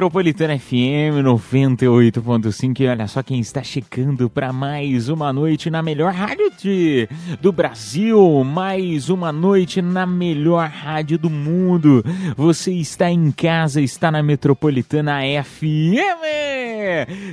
Metropolitana FM 98.5 e olha só quem está chegando para mais uma noite na melhor rádio de, do Brasil, mais uma noite na melhor rádio do mundo. Você está em casa, está na Metropolitana FM.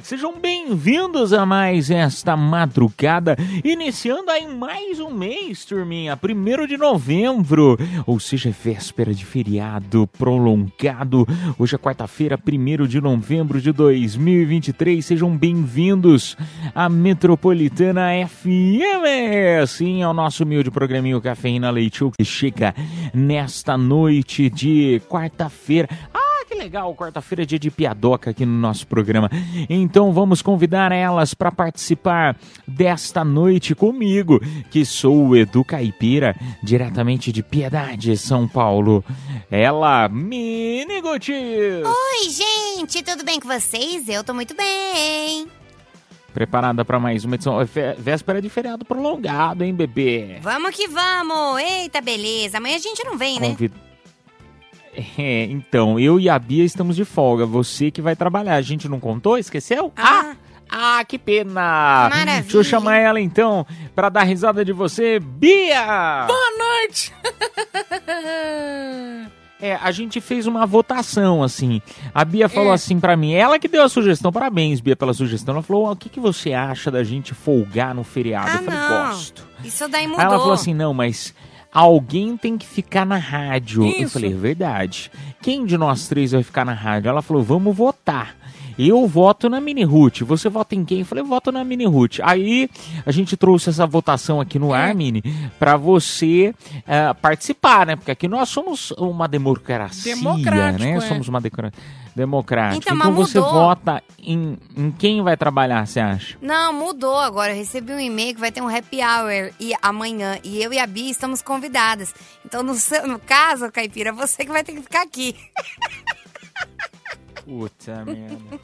Sejam bem-vindos a mais esta madrugada, iniciando aí mais um mês, turminha, primeiro de novembro, ou seja, véspera de feriado prolongado. Hoje é quarta-feira, primeiro de novembro de 2023. Sejam bem-vindos à Metropolitana FM. Sim, é o nosso humilde programinho Cafeína Leite que chega nesta noite de quarta-feira. Ah, que legal, quarta-feira é dia de piadoca aqui no nosso programa. Então vamos convidar elas para participar desta noite comigo, que sou o Edu Caipira, diretamente de Piedade, São Paulo. Ela, Mini Guti. Oi, gente, tudo bem com vocês? Eu tô muito bem. Preparada para mais uma edição. Vé- Véspera de feriado prolongado, hein, bebê? Vamos que vamos. Eita, beleza. Amanhã a gente não vem, né? É, então, eu e a Bia estamos de folga. Você que vai trabalhar. A gente não contou? Esqueceu? Ah. Ah, que pena! Maravilha. Deixa eu chamar ela então para dar risada de você, Bia! Boa noite. É, a gente fez uma votação assim. A Bia falou É. assim pra mim, ela que deu a sugestão. Parabéns, Bia, pela sugestão. Ela falou: "Ó, "O que, que você acha da gente folgar no feriado?" Ah, eu falei: não. "Gosto." Isso daí mudou. Aí ela falou assim: não, mas alguém tem que ficar na rádio. Eu Isso. falei, é verdade. Quem de nós três vai ficar na rádio? Ela falou, vamos votar. Eu voto na Mini Ruth. Você vota em quem? Eu falei, eu voto na Mini Ruth. Aí a gente trouxe essa votação aqui no É. ar, Mini, pra você eh, participar, né? Porque aqui nós somos uma democracia, Democrático, né? é. Somos uma decora- democrática. Então, mas você mudou. vota em, em quem vai trabalhar, você acha? Não, mudou agora. Eu recebi um e-mail que vai ter um happy hour e amanhã. E eu e a Bia estamos convidadas. Então, no, no caso, Caipira, você que vai ter que ficar aqui. Puta merda.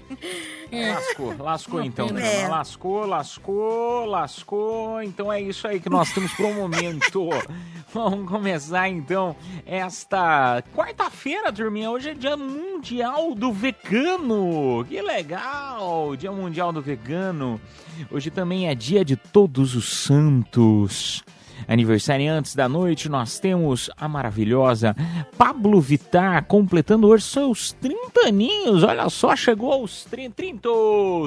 Lascou, lascou então, pena. Drama. É. Lascou, lascou, lascou. Então é isso aí que nós temos pro momento. Vamos começar então esta quarta-feira, turminha. Hoje é dia mundial do vegano. Que legal! Dia mundial do vegano. Hoje também é dia de todos os santos. Aniversariantes da noite, nós temos a maravilhosa Pablo Vittar, completando hoje seus 30 aninhos. Olha só, chegou aos 30, 30,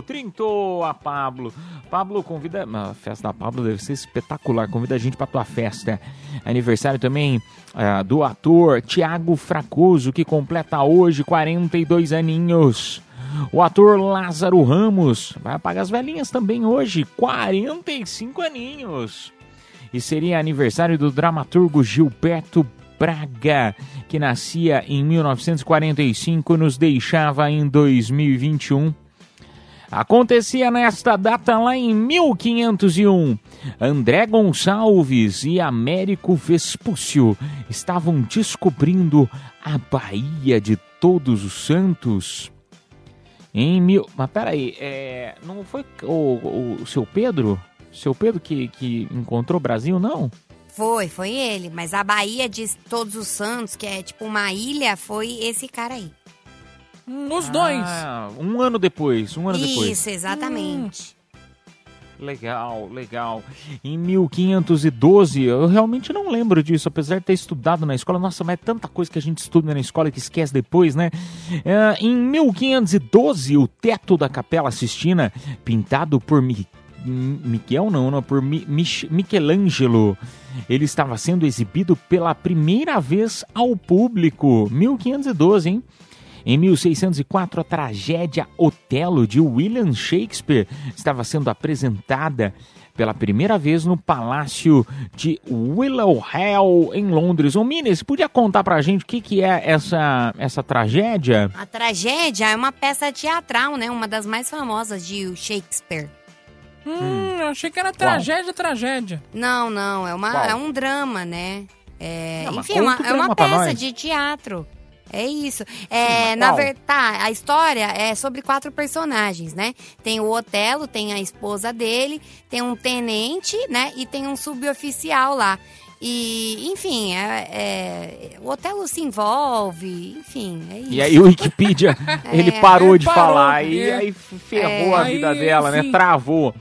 30 a Pablo. Pablo convida, a festa da Pablo deve ser espetacular, convida a gente para tua festa. Aniversário também ah, do ator Tiago Fracoso, que completa hoje 42 aninhos. O ator Lázaro Ramos vai apagar as velhinhas também hoje, 45 aninhos. E seria aniversário do dramaturgo Gilberto Braga, que nascia em 1945 e nos deixava em 2021. Acontecia nesta data lá em 1501. André Gonçalves e Américo Vespúcio estavam descobrindo a Baía de Todos os Santos. Em mil. Mas peraí, é, não foi o, o, o seu Pedro? Seu Pedro que, que encontrou o Brasil, não? Foi, foi ele. Mas a Bahia de Todos os Santos, que é tipo uma ilha, foi esse cara aí. Nos dois. Ah, um ano depois, um ano depois. Isso, exatamente. Legal, legal. Em 1512, eu realmente não lembro disso, apesar de ter estudado na escola. Nossa, mas é tanta coisa que a gente estuda na escola que esquece depois, né? É, em 1512, o teto da Capela Sistina, pintado por Mi- Miguel não, não por Mi- Mich- Michelangelo. Ele estava sendo exibido pela primeira vez ao público, 1512, hein? Em 1604, a tragédia Otelo de William Shakespeare estava sendo apresentada pela primeira vez no Palácio de Willowhall, em Londres. Ô, Mines, podia contar pra gente o que, que é essa, essa tragédia? A tragédia é uma peça teatral, né? Uma das mais famosas de Shakespeare. Hum, eu achei que era tragédia, tragédia. Não, não, é, uma, é um drama, né? É, Não, mas enfim, é uma, conta o é uma drama pra peça nós. de teatro. É isso. É, mas na qual? verdade, tá, a história é sobre quatro personagens, né? Tem o Otelo, tem a esposa dele, tem um tenente, né? E tem um suboficial lá. E, enfim, é, é- o Otelo se envolve, enfim, é isso. E aí o Wikipedia, ele É. parou de parou, falar e é. aí ferrou É. a vida Aí, dela, né? enfim. Travou.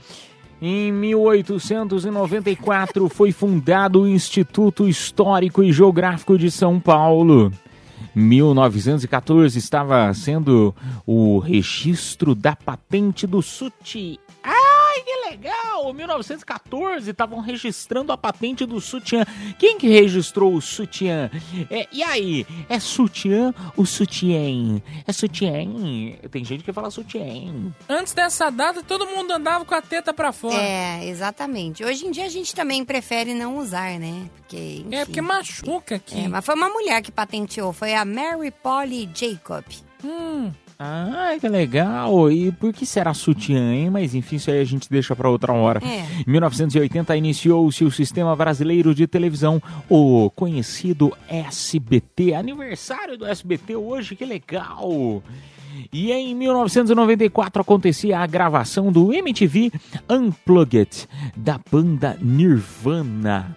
Em 1894 foi fundado o Instituto Histórico e Geográfico de São Paulo. 1914 estava sendo o registro da patente do sutiã. Ai, que legal! 1914 estavam registrando a patente do sutiã. Quem que registrou o sutiã? É, e aí, é sutiã ou sutiã? É sutiã? Tem gente que fala sutiã. Antes dessa data, todo mundo andava com a teta pra fora. É, exatamente. Hoje em dia a gente também prefere não usar, né? Porque, enfim. É, porque machuca aqui. É, mas foi uma mulher que patenteou, foi a Mary Polly Jacob. Hum, Ai, que legal! E por que será sutiã, hein? Mas enfim, isso aí a gente deixa pra outra hora. É. Em 1980 iniciou-se o Sistema Brasileiro de Televisão, o conhecido SBT. Aniversário do SBT hoje, que legal! E em 1994 acontecia a gravação do MTV Unplugged da banda Nirvana.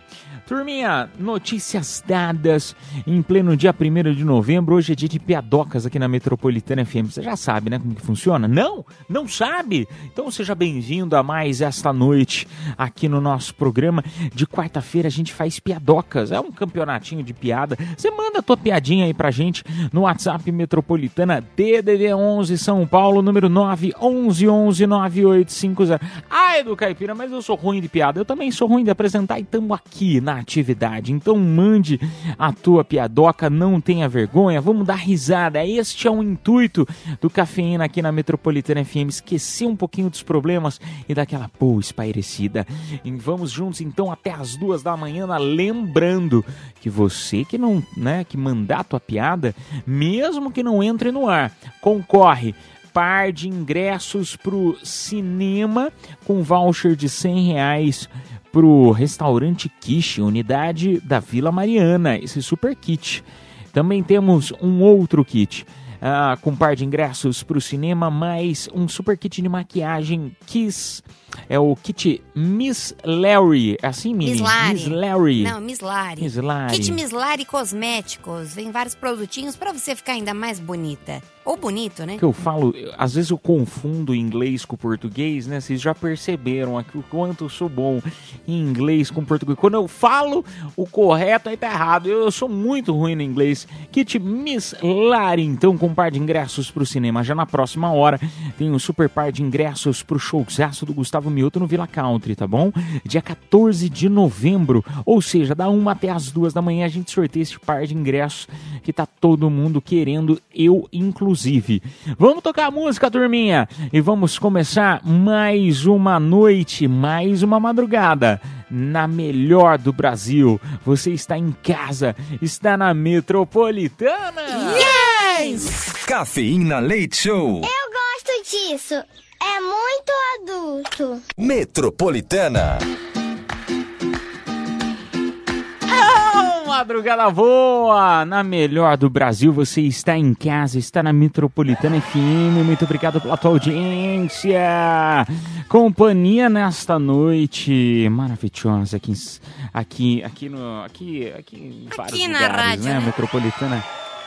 Turminha, notícias dadas em pleno dia 1 de novembro. Hoje é dia de piadocas aqui na Metropolitana FM. Você já sabe, né, como que funciona? Não? Não sabe? Então seja bem-vindo a mais esta noite aqui no nosso programa. De quarta-feira a gente faz piadocas. É um campeonatinho de piada. Você manda a tua piadinha aí pra gente no WhatsApp Metropolitana DDD 11 São Paulo, número 911-9850. Ai, do Caipira, mas eu sou ruim de piada. Eu também sou ruim de apresentar e estamos aqui na atividade. Então mande a tua piadoca, não tenha vergonha. Vamos dar risada. Este é o intuito do Cafeína aqui na Metropolitana FM. Esquecer um pouquinho dos problemas e daquela boa espairecida. E vamos juntos então até as duas da manhã, lembrando que você que não, né, que mandar a tua piada, mesmo que não entre no ar, concorre par de ingressos pro cinema com voucher de 100 reais pro restaurante Quiche, unidade da Vila Mariana, esse super kit. Também temos um outro kit. ah, com par de ingressos para o cinema, mais um super kit de maquiagem Kiss. É o kit Miss Larry. É assim, Mini? Miss Larry. Miss Larry. Não, Miss Lari. Miss Lari. Kit Miss Lari Cosméticos. Vem vários produtinhos pra você ficar ainda mais bonita. Ou bonito, né? que eu falo, às vezes eu confundo inglês com português, né? Vocês já perceberam aqui o quanto eu sou bom em inglês com português. Quando eu falo o correto, aí tá errado. Eu, eu sou muito ruim no inglês. Kit Miss Lari, então, com par de ingressos pro cinema. Já na próxima hora tem um super par de ingressos pro showzaço do Gustavo Mioto no Villa Country, tá bom? Dia 14 de novembro, ou seja, da uma até as duas da manhã a gente sorteia esse par de ingressos que tá todo mundo querendo, eu inclusive. Vamos tocar a música, turminha, e vamos começar mais uma noite, mais uma madrugada na melhor do Brasil. Você está em casa, está na Metropolitana. Cafeína Leite Show. Eu gosto disso. É muito adulto. Metropolitana. Oh, madrugada boa! Na melhor do Brasil, você está em casa, está na Metropolitana FM. Muito obrigado pela tua audiência. Companhia nesta noite maravilhosa aqui, em- aqui, aqui no, aqui, aqui em vários na lugares, rádio, né? né? Metropolitana.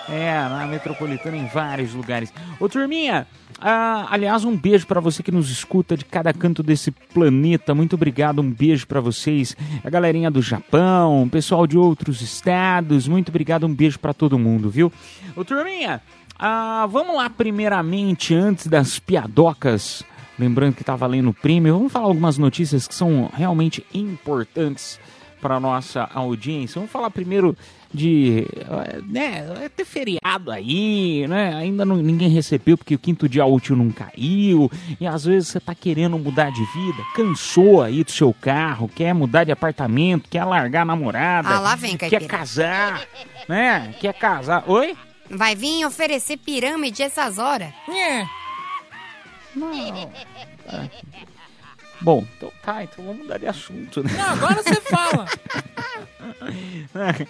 É, na Metropolitana em vários lugares. Ô, turminha, ah, aliás, um beijo pra você que nos escuta de cada canto desse planeta. Muito obrigado, um beijo pra vocês. A galerinha do Japão, pessoal de outros estados. Muito obrigado, um beijo pra todo mundo, viu? Ô, turminha, ah, vamos lá primeiramente, antes das piadocas Lembrando que tá valendo o prêmio. Vamos falar algumas notícias que são realmente importantes para nossa audiência. Vamos falar primeiro de, né, vai ter feriado aí, né? Ainda não, ninguém recebeu porque o quinto dia útil não caiu. E às vezes você tá querendo mudar de vida, cansou aí do seu carro, quer mudar de apartamento, quer largar a namorada, Ah, lá vem, quer caipira. casar, né? Quer casar. Oi? Vai vir oferecer pirâmide essas horas? É. Bom, então tá, então vamos mudar de assunto, né? Não, agora você fala.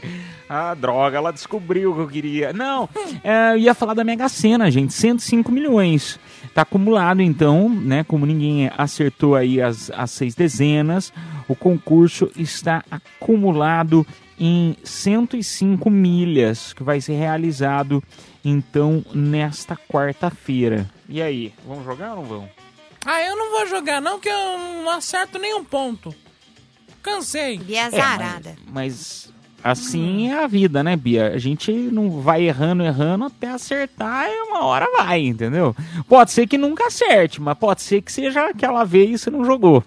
ah, droga, ela descobriu o que eu queria. Não, é, eu ia falar da Mega Sena, gente. 105 milhões. Tá acumulado, então, né? Como ninguém acertou aí as, as seis dezenas, o concurso está acumulado em 105 milhas, que vai ser realizado, então, nesta quarta-feira. E aí, vamos jogar ou não vamos? Ah, eu não vou jogar não, que eu não acerto nenhum ponto. Cansei. Bia É, zarada. Mas assim é a vida, né, Bia? A gente não vai errando, errando até acertar e uma hora vai, entendeu? Pode ser que nunca acerte, mas pode ser que seja aquela vez e você não jogou.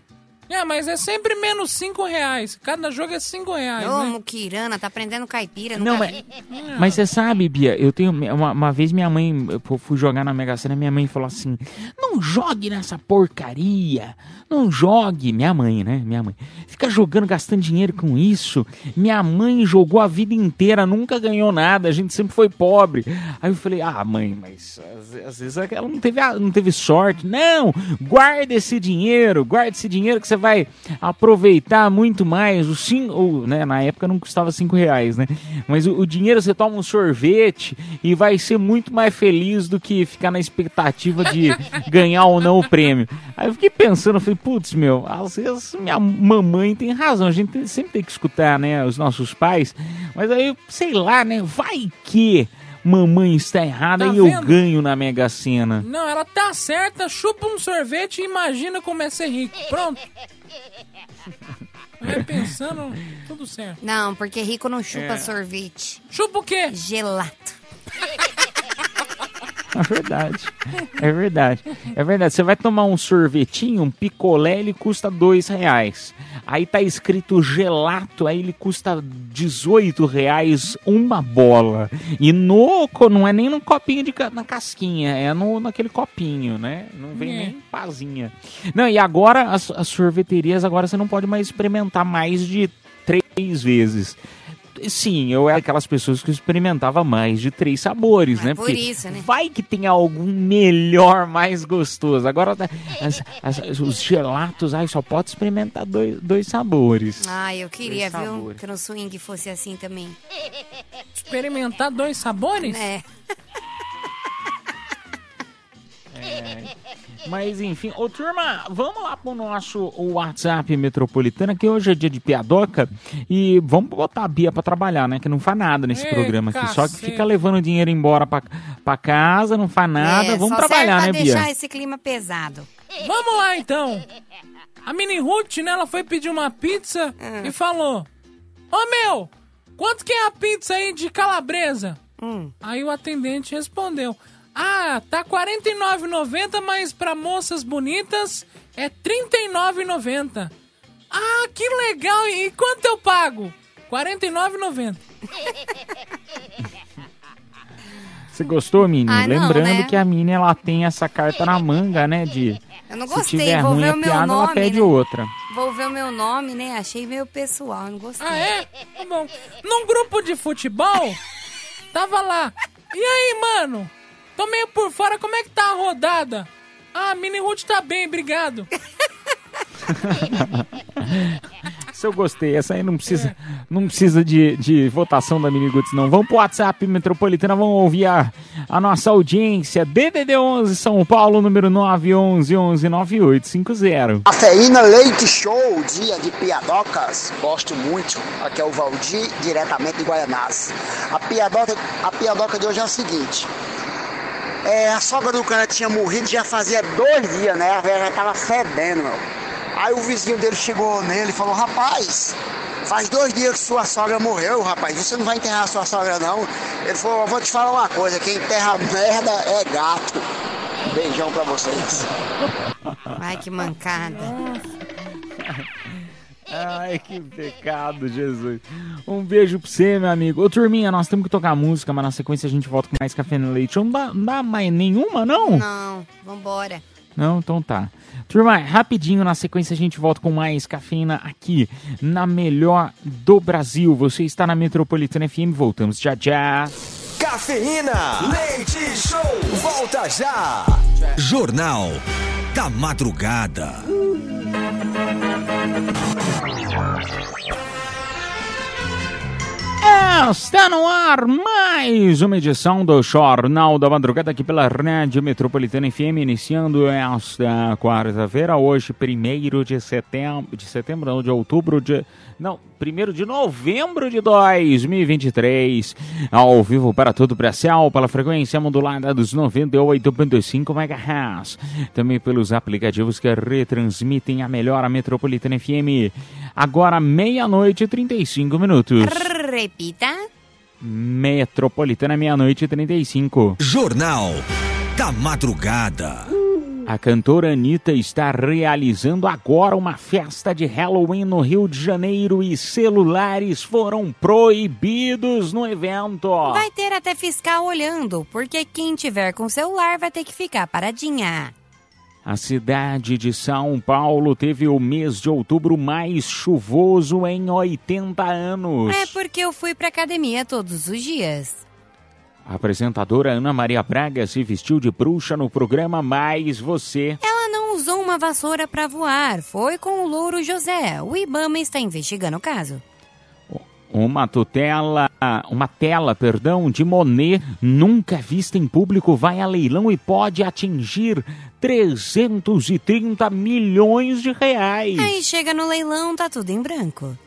É, mas é sempre menos 5 reais. Cada jogo é 5 reais, Ô, né? Muquirana, tá aprendendo caipira, Não, nunca mas, mas você sabe, Bia, eu tenho. Uma, uma vez minha mãe, eu fui jogar na Mega Sena, minha mãe falou assim: não jogue nessa porcaria. Não jogue. Minha mãe, né? Minha mãe. Fica jogando, gastando dinheiro com isso. Minha mãe jogou a vida inteira, nunca ganhou nada, a gente sempre foi pobre. Aí eu falei: ah, mãe, mas às, às vezes ela não teve, não teve sorte. Não, guarda esse dinheiro, guarda esse dinheiro que você vai aproveitar muito mais. O sim, ou, né, na época não custava cinco reais, né? Mas o, o dinheiro você toma um sorvete e vai ser muito mais feliz do que ficar na expectativa de ganhar ou não o prêmio. Aí eu fiquei pensando, eu falei, putz, meu, às vezes minha mamãe tem razão, a gente sempre tem que escutar, né, os nossos pais. Mas aí, sei lá, né, vai que mamãe está errada Tá e eu vendo? ganho na Mega Sena. Não, ela tá certa, chupa um sorvete e imagina como é ser rico. Pronto. Vai pensando, tudo certo. Não, porque rico não chupa É. sorvete. Chupa o quê? Gelato. É verdade. É verdade. É verdade. Você vai tomar um sorvetinho, um picolé, ele custa dois reais. Aí tá escrito gelato, aí ele custa 18 reais uma bola. E no, co- não é nem no copinho de na casquinha, é no, naquele copinho, né? Não vem É. nem pazinha. Não, e agora as, as sorveterias, agora você não pode mais experimentar mais de três vezes. Sim, eu era aquelas pessoas que experimentava mais de três sabores, Mas né? por Porque isso, né? Vai que tem algum melhor, mais gostoso. Agora, tá- as- as- os gelatos, ai, só pode experimentar dois, dois sabores. Ai, eu queria, Dois viu, sabores. que no swing fosse assim também. Experimentar dois sabores? É. Mas enfim, ô turma, vamos lá pro nosso WhatsApp metropolitana, que hoje é dia de piadoca, e vamos botar a Bia pra trabalhar, né? Que não faz nada nesse Ei, programa aqui, só que cacete. fica levando dinheiro embora pra, pra casa, não faz nada. É, vamos só trabalhar, serve né, Bia? deixar esse clima pesado. Vamos lá então. A Mini Ruth, né, ela foi pedir uma pizza e falou: Ô meu, quanto que é a pizza aí de calabresa? Aí o atendente respondeu: Ah, tá R$ 49,90, mas pra moças bonitas é R$ 39,90. Ah, que legal! E quanto eu pago? R$ 49,90. Você gostou, Mini? Ah, não, Lembrando né? que a Mini, ela tem essa carta na manga, né, de... Eu não Se gostei, tiver vou ruim ver a o meu piada, ela nome, pede né? outra. Vou ver o meu nome, né? Achei meio pessoal, não gostei. Ah, é? Tá bom. Num grupo de futebol, tava lá. E aí, mano? Tô meio por fora, como é que tá a rodada? Ah, a Mini Ruth tá bem, obrigado. Se eu gostei, essa aí não precisa, não precisa de, de votação da Mini Guts, não. Vamos pro WhatsApp Metropolitana, vamos ouvir a, a nossa audiência. DDD 11 São Paulo, número 911 11 9850. Cafeína Leite Show, dia de piadocas, gosto muito. Aqui é o Valdir, diretamente de Guaianás. A piadoca, a piadoca de hoje é o seguinte. É, a sogra do cara tinha morrido já fazia dois dias, né? A velha já tava fedendo, meu. Aí o vizinho dele chegou nele e falou, rapaz, faz dois dias que sua sogra morreu, rapaz. Você não vai enterrar a sua sogra, não. Ele falou, eu vou te falar uma coisa, quem enterra merda é gato. Beijão pra vocês. Ai, que mancada. Ai, que pecado, Jesus. Um beijo pra você, meu amigo. Ô, turminha, nós temos que tocar música, mas na sequência a gente volta com mais café no leite. Não dá, não dá mais nenhuma, não? Não, vambora. Não, então tá. Turma, rapidinho, na sequência a gente volta com mais cafeína aqui na melhor do Brasil. Você está na Metropolitana FM, voltamos já já. Cafeína. Leite Show. Volta já. Jornal da Madrugada. Está no ar mais uma edição do Jornal da Madrugada aqui pela Rádio Metropolitana FM, iniciando esta quarta-feira, hoje, 1 de setembro, de setembro, não, de outubro de. Não, 1 de novembro de 2023, ao vivo para todo o Brasil, pela frequência modulada dos 98.5 MHz, também pelos aplicativos que retransmitem a melhor a Metropolitana FM. Agora, meia-noite e 35 minutos. Repita. Metropolitana, meia-noite e 35. Jornal da Madrugada. A cantora Anitta está realizando agora uma festa de Halloween no Rio de Janeiro e celulares foram proibidos no evento. Vai ter até fiscal olhando, porque quem tiver com celular vai ter que ficar paradinha. A cidade de São Paulo teve o mês de outubro mais chuvoso em 80 anos. É porque eu fui pra academia todos os dias. A apresentadora Ana Maria Braga se vestiu de bruxa no programa Mais Você. Ela não usou uma vassoura pra voar, foi com o louro José. O Ibama está investigando o caso. Uma tutela, uma tela, perdão, de Monet nunca vista em público vai a leilão e pode atingir 330 milhões de reais. Aí chega no leilão, tá tudo em branco.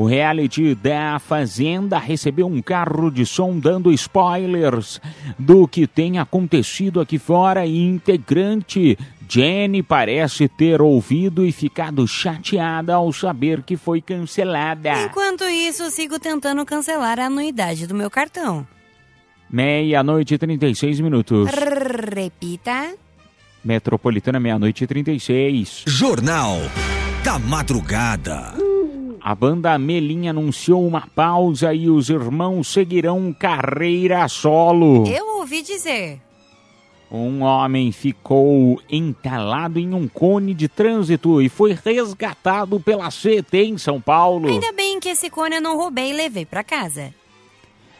O reality da Fazenda recebeu um carro de som dando spoilers do que tem acontecido aqui fora e integrante Jenny parece ter ouvido e ficado chateada ao saber que foi cancelada. Enquanto isso, sigo tentando cancelar a anuidade do meu cartão. Meia-noite e 36 minutos. Repita. Metropolitana, meia-noite e 36. Jornal da Madrugada. A banda Melinha anunciou uma pausa e os irmãos seguirão carreira solo. Eu ouvi dizer. Um homem ficou entalado em um cone de trânsito e foi resgatado pela CT em São Paulo. Ainda bem que esse cone eu não roubei e levei pra casa.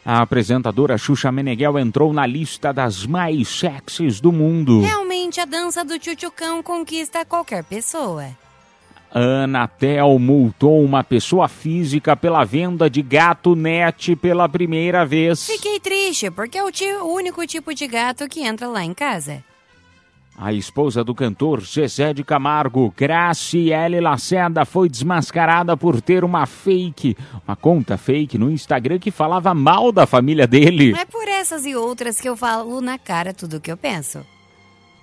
A apresentadora Xuxa Meneghel entrou na lista das mais sexys do mundo. Realmente a dança do tchutchucão conquista qualquer pessoa. A Anatel multou uma pessoa física pela venda de gato net pela primeira vez. Fiquei triste, porque é o, o único tipo de gato que entra lá em casa. A esposa do cantor Zezé de Camargo, Graciele Lacerda, foi desmascarada por ter uma fake, uma conta fake no Instagram que falava mal da família dele. É por essas e outras que eu falo na cara tudo o que eu penso.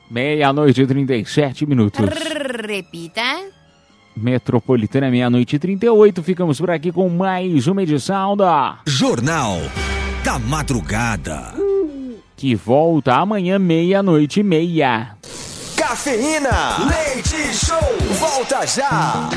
Meia-noite e 37 minutos. Repita. Metropolitana, meia-noite e 38. Ficamos por aqui com mais uma edição da. Jornal da Madrugada. Que volta amanhã, meia-noite e meia. Cafeína. Leite Show. Volta já.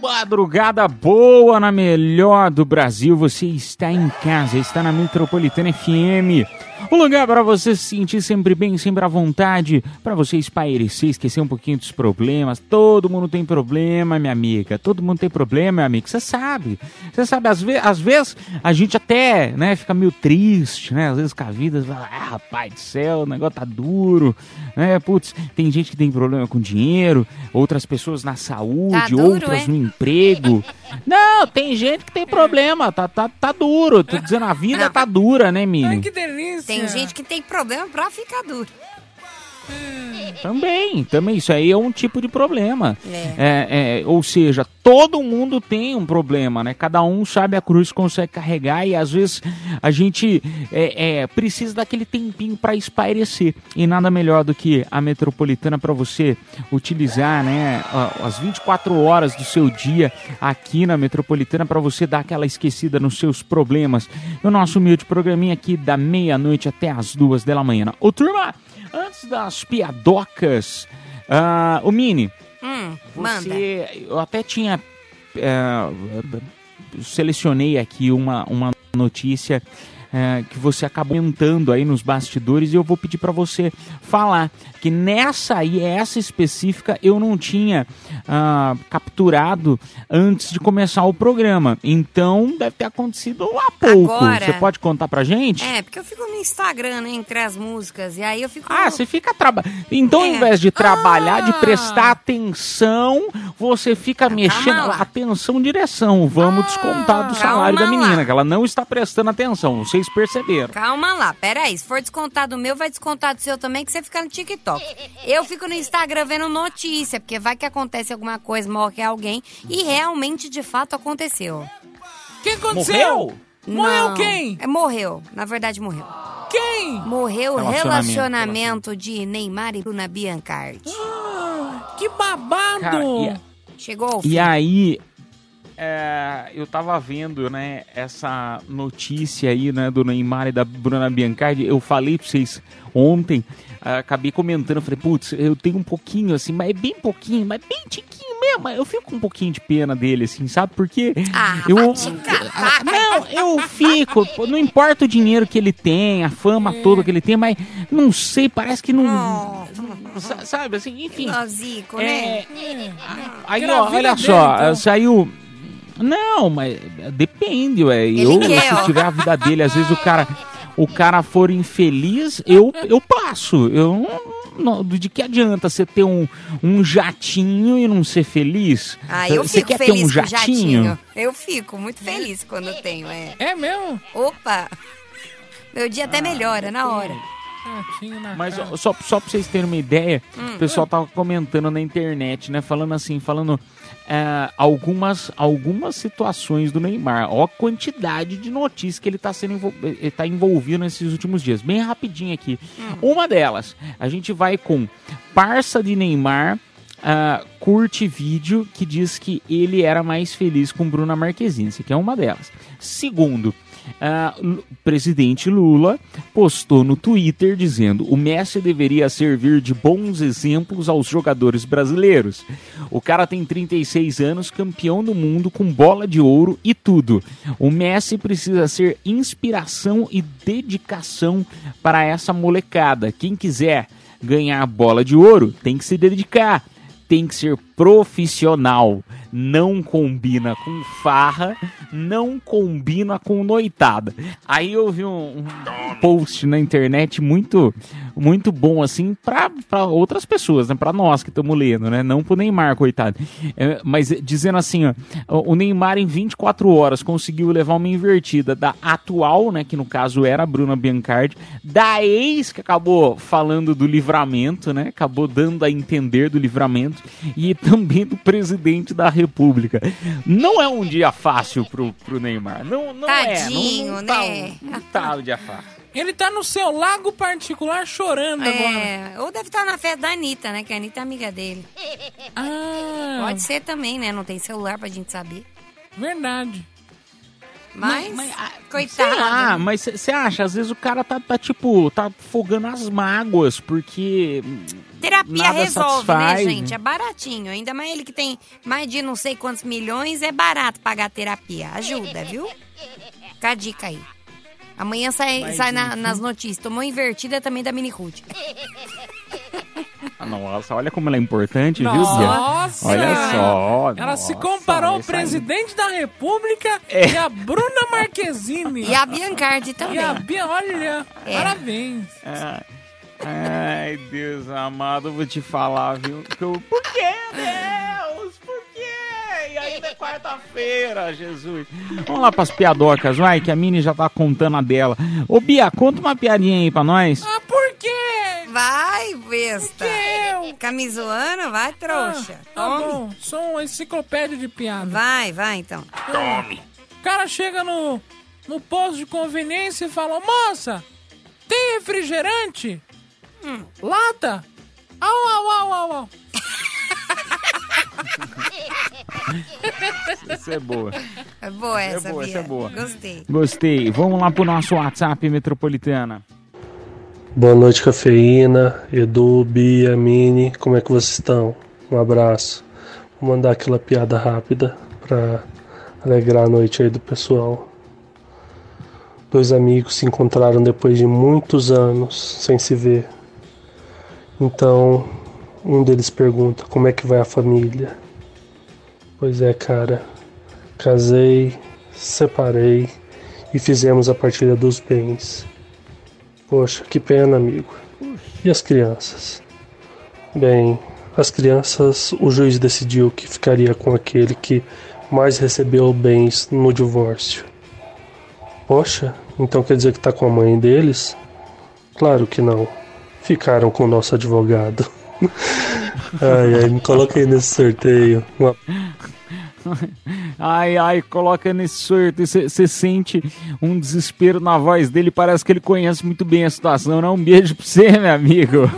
Madrugada boa na melhor do Brasil. Você está em casa, está na Metropolitana FM. Um lugar para você se sentir sempre bem, sempre à vontade, para você espairecer, esquecer um pouquinho dos problemas. Todo mundo tem problema, minha amiga. Todo mundo tem problema, meu amigo. Você sabe. Você sabe, às, ve às vezes a gente até né, fica meio triste, né? Às vezes com a vida, você fala, ah, rapaz do céu, o negócio tá duro. Né? Putz, tem gente que tem problema com dinheiro, outras pessoas na saúde, Tá duro, outras no emprego. Não, tem gente que tem problema, tá, tá, tá duro. Tô dizendo, a vida tá dura, né, Ai, Mini? que delícia. Tem gente que tem problema pra ficar duro. Também, também. Isso aí é um tipo de problema. É. É, é, ou seja, todo mundo tem um problema, né? Cada um sabe a cruz que consegue carregar e às vezes a gente é, é, precisa daquele tempinho para espairecer. E nada melhor do que a metropolitana para você utilizar, né? As 24 horas do seu dia aqui na metropolitana para você dar aquela esquecida nos seus problemas. E o nosso humilde programinha aqui da meia-noite até as duas da manhã. Ô turma, antes das piadocas, ah, o Mini. Hum, manda. Você, eu até tinha é, selecionei aqui uma, uma notícia é, que você acabou comentando aí nos bastidores e eu vou pedir para você falar que nessa aí, essa específica, eu não tinha ah, capturado antes de começar o programa. Então deve ter acontecido há pouco. Agora- Você pode contar pra gente? É, porque eu fico no Instagram, né, entre as músicas, e aí eu fico... Ah, você fica trabalhando. Então, ao É. invés de trabalhar, de Ah. prestar atenção, você fica mexendo. lá. Atenção, direção. Vamos descontar do salário da Calma menina, lá. que ela não está prestando atenção. Vocês perceberam. Calma lá, peraí. Se for descontar do meu, vai descontar do seu também, que você fica no TikTok. Eu fico no Instagram vendo notícia, porque vai que acontece alguma coisa, morre alguém. E realmente, de fato, aconteceu. O que aconteceu? Morreu Não. quem? É, morreu. Na verdade, morreu. Quem? Morreu o Relacionamento, relacionamento de Neymar e Bruna Biancardi. Que babado! Cara, e Chegou ao E aí, é, eu tava vendo, né, essa notícia aí, né, do Neymar e da Bruna Biancardi. Eu falei pra vocês ontem, acabei comentando, falei, putz, eu tenho um pouquinho, assim, mas é bem pouquinho, mas bem tiquinho mesmo. Eu fico com um pouquinho de pena dele, assim, sabe? Porque Ah, eu... Não, eu fico, não importa o dinheiro que ele tem, a fama toda que ele tem, mas não sei, parece que não... sa- Sabe, assim, enfim... Zico, É, né? Aí, ó, olha só, saiu. Não, mas depende, ué. Eu, quer, se ó. tiver a vida dele, às vezes o cara, o cara for infeliz, eu, eu passo. Eu não, de que adianta você ter um, um jatinho e não ser feliz? Ah, eu você fico quer feliz ter um com o jatinho? jatinho. Eu fico muito feliz quando eu tenho, é. É mesmo? Opa! Meu dia até melhora na hora. Na Mas cara. só, só pra vocês terem uma ideia, Hum. o pessoal tava comentando na internet, né? Falando assim, falando é, algumas, algumas situações do Neymar. Ó a quantidade de notícias que ele tá sendo envol- ele tá envolvido nesses últimos dias. Bem rapidinho aqui. Uma delas, a gente vai com parça de Neymar. ah, curte vídeo que diz que ele era mais feliz com Bruna Marquezine. Isso aqui é uma delas. Segundo, o presidente Lula postou no Twitter dizendo: o Messi deveria servir de bons exemplos aos jogadores brasileiros. O cara tem 36 anos, campeão do mundo com bola de ouro e tudo. O Messi precisa ser inspiração e dedicação para essa molecada. Quem quiser ganhar bola de ouro tem que se dedicar tem que ser profissional. Não combina com farra, não combina com noitada. Aí eu vi um, um post na internet muito muito bom assim para outras pessoas, né? Para nós que estamos lendo, né? Não pro Neymar, coitado. É, mas dizendo assim, ó, o Neymar em 24 horas conseguiu levar uma invertida da atual, né, que no caso era a Bruna Biancardi, da ex que acabou falando do livramento, né? Acabou dando a entender do livramento e também do presidente da República. Não é um dia fácil pro, pro Neymar. Não, não Tadinho, é. Não, não tá, né? um- não tá um dia fácil. Ele tá no seu lago particular chorando agora. É, ou deve estar na festa da Anitta, né? Que a Anitta é amiga dele. Ah, Pode ser também, né? Não tem celular pra gente saber. verdade. Mas, ah, coitado. Sei lá, mas você acha? Às vezes o cara tá, tá, tipo, tá fogando as mágoas, porque. Terapia nada resolve, satisfaz, né, gente? É baratinho. Ainda mais ele que tem mais de não sei quantos milhões, é barato pagar terapia. Ajuda, viu? Fica a dica aí. Amanhã sai, sai na- nas notícias. Tomou invertida também da Mini Ruth. Ah, Nossa, olha como ela é importante, viu, Bia? Nossa! Olha só. Ela se nossa, comparou ao aí. presidente da República e a Bruna Marquezine. E a Biancardi E também. a Bia, olha, É. parabéns. Ah, Ai, Deus amado, eu vou te falar, viu? Por que, Deus? E ainda é quarta-feira, Jesus. Vamos lá pras piadocas, vai, que a Mini já tá contando a dela. Ô, Bia, conta uma piadinha aí pra nós. Ah, por quê? Vai, besta. Eu. Vai, trouxa. Ah, tá Tome. bom, sou uma enciclopédia de piada. Vai, vai então. Tome. O cara chega no, no posto de conveniência e fala: Moça, tem refrigerante? Hum. Lata? Au, au, au, au, au. Essa é boa. É boa essa, boa, Bia. essa é boa. Gostei. Gostei. Vamos lá pro nosso WhatsApp metropolitana. Boa noite, cafeína, Edu, Bia, Mini, como é que vocês estão? Um abraço. Vou mandar aquela piada rápida pra alegrar a noite aí do pessoal. Dois amigos se encontraram depois de muitos anos sem se ver. Então, um deles pergunta: Como é que vai a família? Pois é, cara. Casei, separei e fizemos a partilha dos bens. Poxa, que pena, amigo. E as crianças? Bem, as crianças, o juiz decidiu que ficaria com aquele que mais recebeu bens no divórcio. Poxa, então quer dizer que tá com a mãe deles? Claro que não. Ficaram com o nosso advogado. ai, ai, me coloquei nesse sorteio. Uma Ai, ai, coloca nesse sorto. Você sente um desespero na voz dele. Parece que ele conhece muito bem a situação. Não, um beijo pra você, meu amigo.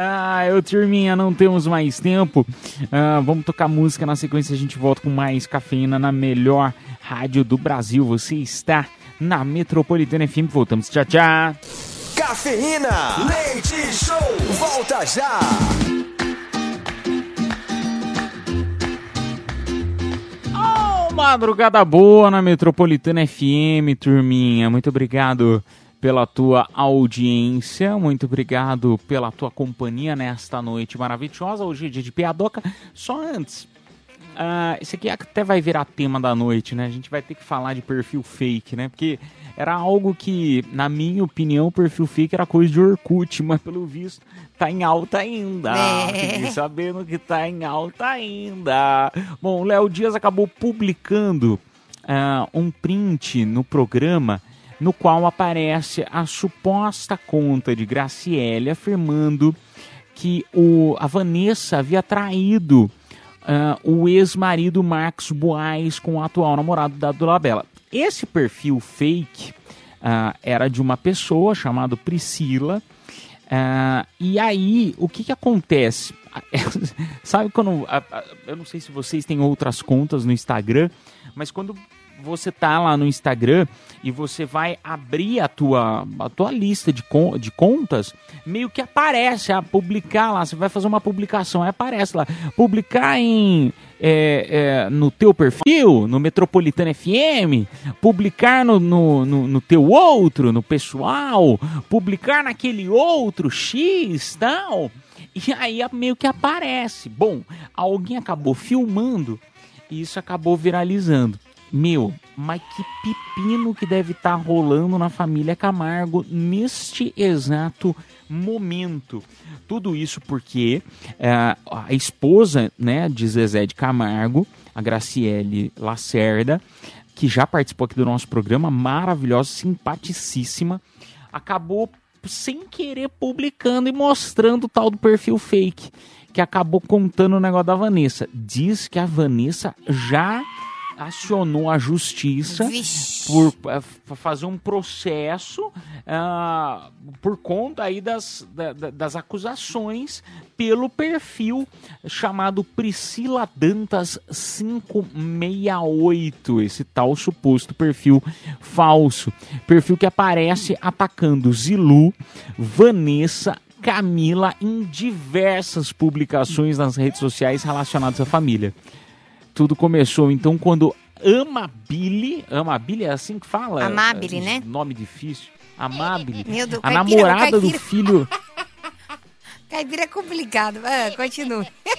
Ah, eu, turminha, não temos mais tempo. Ah, vamos tocar música. Na sequência, a gente volta com mais cafeína na melhor rádio do Brasil. Você está na Metropolitana FM. Voltamos. Tchau, tchau. Cafeína, leite show, volta já. Oh, madrugada boa na Metropolitana FM, turminha. Muito obrigado pela tua audiência, muito obrigado pela tua companhia nesta noite maravilhosa. Hoje é dia de piadoca. Só antes, ah, isso aqui até vai virar tema da noite, né? A gente vai ter que falar de perfil fake, né? Porque era algo que, na minha opinião, o perfil fake era coisa de Orkut, mas pelo visto tá em alta ainda. É. Sabendo que tá em alta ainda. Bom, o Léo Dias acabou publicando ah, um print no programa no qual aparece a suposta conta de Graciele afirmando que o, a Vanessa havia traído ah, o ex-marido Marcos Boaz com o atual namorado da Dolabella. Esse perfil fake ah, era de uma pessoa chamada Priscila. ah, e aí, o que, que acontece? Sabe quando. a- a- eu não sei se vocês têm outras contas no Instagram, mas quando você tá lá no Instagram e você vai abrir a tua, a tua lista de, con- de contas, meio que aparece a publicar lá, você vai fazer uma publicação, aí aparece lá, publicar em é, é, no teu perfil, no Metropolitana FM, publicar no, no, no, no teu outro, no pessoal, publicar naquele outro X, tal. E aí meio que aparece. Bom, alguém acabou filmando e isso acabou viralizando. Meu, mas que pepino que deve estar rolando na família Camargo neste exato momento. Tudo isso porque é, a esposa né, de Zezé de Camargo, a Graciele Lacerda, que já participou aqui do nosso programa, maravilhosa, simpaticíssima, acabou sem querer publicando e mostrando o tal do perfil fake, que acabou contando o negócio da Vanessa. Diz que a Vanessa já acionou a justiça Vixe. por fa- fazer um processo ah, por conta aí das, da- da- das acusações pelo perfil chamado Priscila Dantas 568, esse tal suposto perfil falso. Perfil que aparece atacando Zilu, Vanessa, Camila em diversas publicações nas redes sociais relacionadas à família. Tudo começou então quando Amabile, Amabile é assim que fala? Amabile, É, né? Nome difícil. Amabile. Meu Deus, a caipira, namorada do filho. Caipira é complicado. Ah, continue.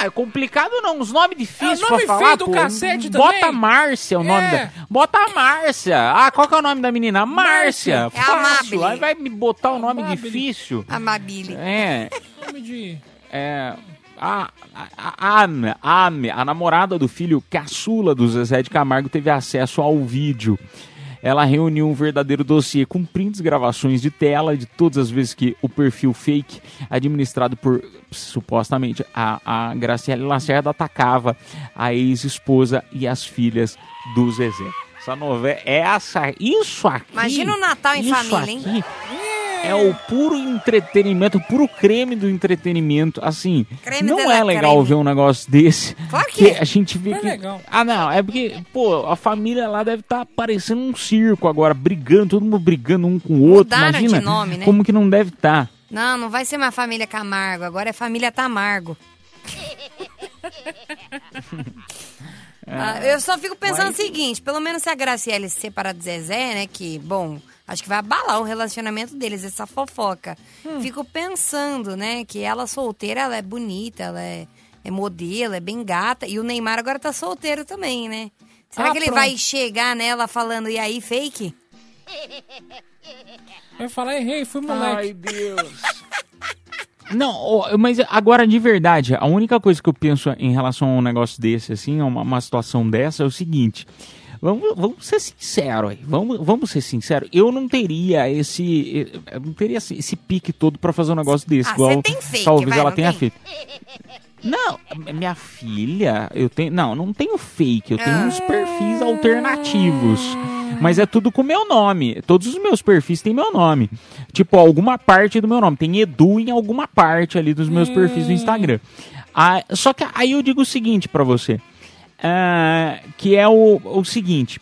Ah, é complicado não, os nomes difíceis É o nome pra falar, do pô. cacete Bota também. Márcia o nome É. da... Bota a Márcia. Ah, qual que é o nome da menina? Márcia. É Fácil. Aí vai me botar o nome Amabile. difícil. Amabile. É, Nome de. é... A, a, a, a namorada do filho caçula do Zezé de Camargo, teve acesso ao vídeo. ela reuniu um verdadeiro dossiê com prints, gravações de tela de todas as vezes que o perfil fake, administrado por supostamente a, a Graciela Lacerda, atacava a ex-esposa e as filhas do Zezé. Essa novela, essa, isso aqui. Imagina o Natal em família, hein? É o puro entretenimento, o puro creme do entretenimento. Assim, Creme não de é la legal creme. ver um negócio desse. Claro que é. a gente vê É que. legal. Ah, não, é porque, pô, a família lá deve estar parecendo um circo agora, brigando, todo mundo brigando um com o outro. Mudaram de Imagina nome, né? como que não deve tá. estar. Não, não vai ser mais família Camargo, agora é família Tamargo. Ah, eu só fico pensando o seguinte, pelo menos se a Graciele se separar do Zezé, né, que, bom, acho que vai abalar o relacionamento deles, essa fofoca. Fico pensando, né, que ela solteira, ela é bonita, ela é, é modelo, é bem gata, e o Neymar agora tá solteiro também, né? Será Ah, que ele pronto. vai chegar nela falando, e aí, fake? Eu falei, errei, fui moleque. Deus. Não, mas agora de verdade, a única coisa que eu penso em relação a um negócio desse, assim, a uma, uma situação dessa, é o seguinte. Vamos, vamos ser sinceros aí. Vamos, vamos ser sinceros. Eu não teria esse. Eu não teria esse, pique todo pra fazer um negócio desse. Ah, igual você tem fake, talvez vai, ela não tenha tem? feito. Não, minha filha, eu tenho. Não, não tenho fake, eu tenho Ah. uns perfis alternativos. Mas é tudo com meu nome. Todos os meus perfis têm meu nome. Tipo, alguma parte do meu nome. Tem Edu em alguma parte ali dos meus perfis do Instagram. Ah, só que aí eu digo o seguinte pra você. Ah, que é o, o seguinte.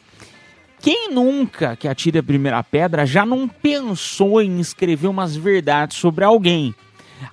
Quem nunca que atira a primeira pedra já não pensou em escrever umas verdades sobre alguém?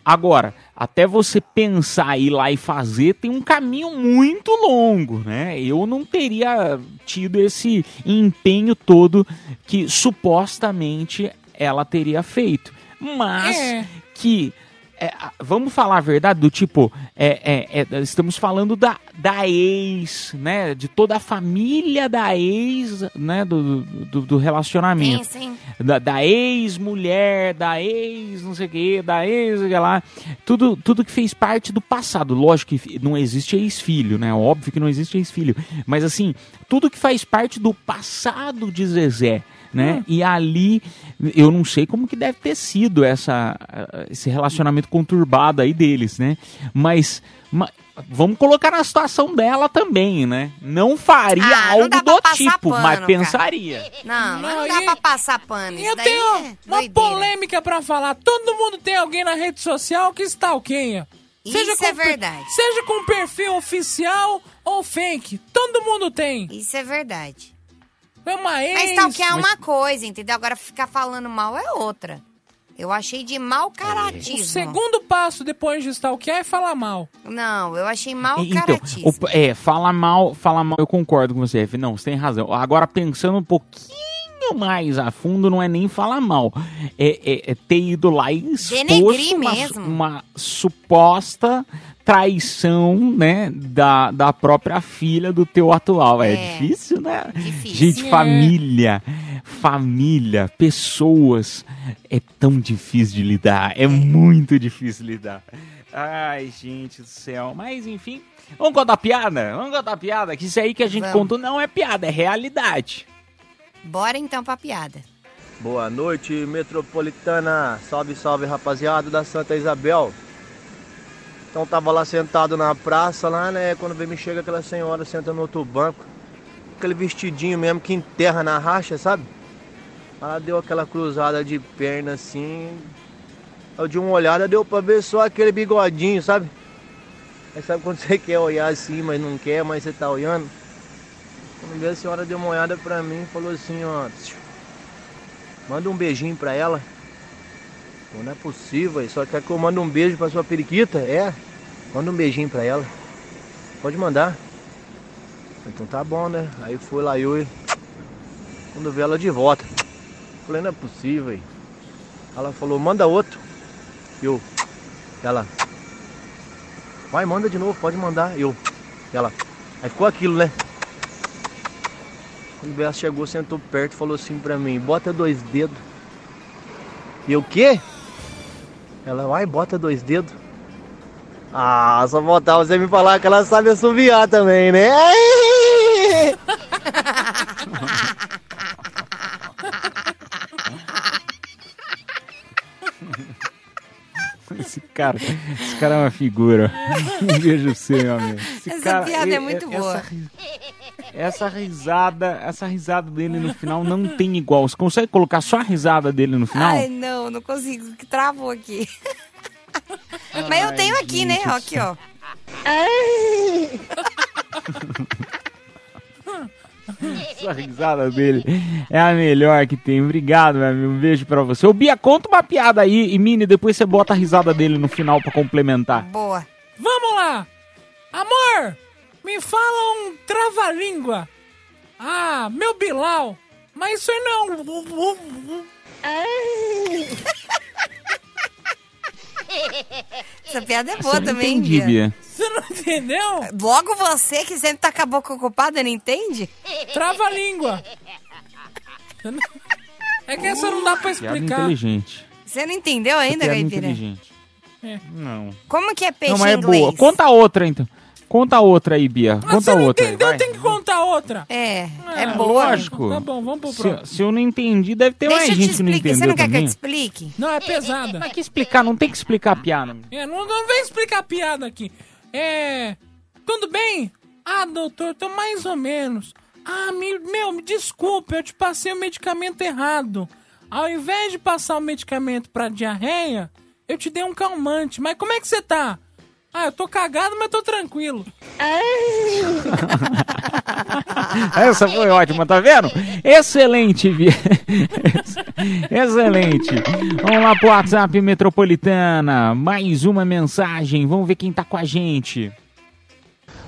Agora, até você pensar ir lá e fazer, tem um caminho muito longo, né? Eu não teria tido esse empenho todo que supostamente ela teria feito. Mas É. que. É, vamos falar a verdade, do tipo, é, é, é, estamos falando da, da ex, né? De toda a família da ex, né? Do, do, do relacionamento Sim, sim. da, da ex-mulher, da ex, não sei o que, da ex, sei lá, tudo, tudo que fez parte do passado. Lógico que não existe ex-filho, né? Óbvio que não existe ex-filho. Mas assim, tudo que faz parte do passado de Zezé. Né? E ali, eu não sei como que deve ter sido essa, esse relacionamento conturbado aí deles, né? Mas, ma- vamos colocar na situação dela também, né? Não faria Ah, não algo pra do tipo, pano, mas cara. pensaria. Não, mas Não, não dá e- pra passar pano. E Isso eu daí tenho é uma doideira. polêmica pra falar. Todo mundo tem alguém na rede social que stalkeia. Isso é com per- verdade. Seja com perfil oficial ou fake. Todo mundo tem. Isso é verdade. É uma ex. Mas stalkear é uma coisa, entendeu? Agora ficar falando mal é outra. Eu achei de mau caratismo. O segundo passo depois de stalkear é falar mal. Não, eu achei mau Então, caratismo. o- é, fala mal, fala mal, eu concordo com você, F. Não, você tem razão. Agora, pensando um pouquinho mais a fundo, não é nem falar mal. É, é- é ter ido lá e exposto Denegrir uma, mesmo. uma suposta traição, né, da, da própria filha do teu atual. É, É. difícil, né? Difícil. Gente, É. família, família, pessoas, é tão difícil de lidar, é muito difícil lidar. Ai, gente do céu. Mas enfim, vamos contar piada? Vamos contar piada? Que isso aí que a gente Vamos. contou não é piada, é realidade. Bora então pra piada. Boa noite, metropolitana. Salve, salve, rapaziada da Santa Isabel. Então tava lá sentado na praça lá, né? Quando veio me chega aquela senhora senta no outro banco, aquele vestidinho mesmo que enterra na racha, sabe? Ela deu aquela cruzada de perna assim. Eu de uma olhada deu pra ver só aquele bigodinho, sabe? Aí sabe quando você quer olhar assim, mas não quer, mas você tá olhando? Quando veio a senhora deu uma olhada pra mim e falou assim, ó. Manda um beijinho pra ela. Não é possível, só quer que eu mande um beijo pra sua periquita? É? Manda um beijinho pra ela. Pode mandar. Então tá bom, né? Aí foi lá eu e quando vi ela de volta. Falei, não é possível, véi. Ela falou, manda outro. Eu. Ela. Vai, manda de novo, pode mandar. Eu. Ela. Aí ficou aquilo, né? Quando ela chegou, sentou perto e falou assim pra mim, bota dois dedos. E o quê? Ela vai, bota dois dedos. Ah, só faltar você me falar que ela sabe assoviar também, né? Esse cara, esse cara é uma figura. Um beijo seu, meu amigo. Esse essa cara, piada é muito boa. Essa essa risada, essa risada dele no final não tem igual. Você consegue colocar só a risada dele no final? Ai, não, não consigo, que travou aqui. Mas eu Ai, tenho aqui, né? Ó, Aqui, ó. Essa risada dele é a melhor que tem. Obrigado, meu amigo. Um beijo pra você. Ô, Bia, conta uma piada aí e Mini, depois você bota a risada dele no final pra complementar. Boa. Vamos lá! Amor, me fala um trava-língua. Ah, meu Bilal, mas isso aí não. Essa piada é boa não também, entendi, Bia. Bia. Você não entendeu? Logo você que sempre tá com a boca ocupada, não entende? Trava-língua. É que essa não dá pra Piada explicar. inteligente. Você não entendeu ainda, Piada Caipira? inteligente. É. Não. Como que é peixe não, mas em é inglês? boa. Conta outra, então. Conta outra aí, Bia. Mas Conta você não outra aí, entendeu, vai. tem que contar outra. É, é Ah, boa. lógico. Tá bom, vamos pro próximo. Se, se eu não entendi, deve ter Deixa mais eu te gente que não explicar. entendeu Você não quer que eu também. te explique? Não, é pesada. Mas que explicar, não tem que explicar a piada. É, não, não vem explicar a piada aqui. É. Tudo bem? Ah, doutor, tô mais ou menos. Ah, me, meu, me desculpe, eu te passei o medicamento errado. Ao invés de passar o medicamento pra diarreia, eu te dei um calmante. Mas como é que você tá? Ah, eu tô cagado, mas tô tranquilo. Essa foi ótima, tá vendo? Excelente, Bia. Excelente. Vamos lá pro WhatsApp Metropolitana. Mais uma mensagem. Vamos ver quem tá com a gente.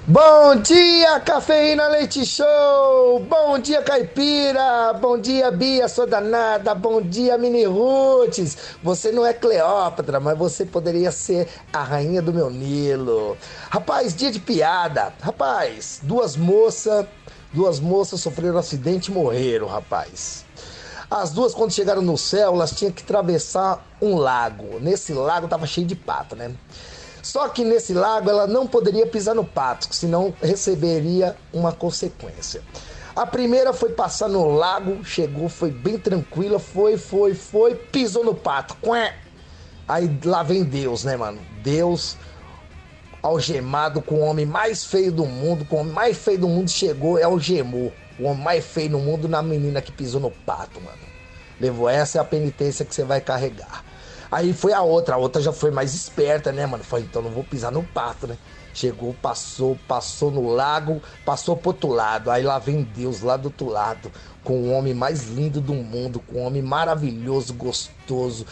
Bom dia, Cafeína Leite Show! Bom dia, Caipira! Bom dia, Bia, sou danada! Bom dia, Mini Roots! Você não é Cleópatra, mas você poderia ser a rainha do meu Nilo. Rapaz, dia de piada. Rapaz, duas moças, duas moças sofreram um acidente e morreram, rapaz. As duas, quando chegaram no céu, elas tinham que atravessar um lago. Nesse lago tava cheio de pato, né? Só que nesse lago ela não poderia pisar no pato, senão receberia uma consequência. A primeira foi passar no lago, chegou, foi bem tranquila, foi, foi, foi, pisou no pato. Quê? Aí lá vem Deus, né, mano? Deus algemado com o homem mais feio do mundo, com o homem mais feio do mundo chegou, é algemou. O homem mais feio no mundo na menina que pisou no pato, mano. Levou essa é a penitência que você vai carregar. Aí foi a outra, a outra já foi mais esperta, né, mano? Falei, então não vou pisar no pato, né? Chegou, passou, passou no lago, passou pro outro lado. Aí lá vem Deus lá do outro lado, com o homem mais lindo do mundo, com um homem maravilhoso, gostoso,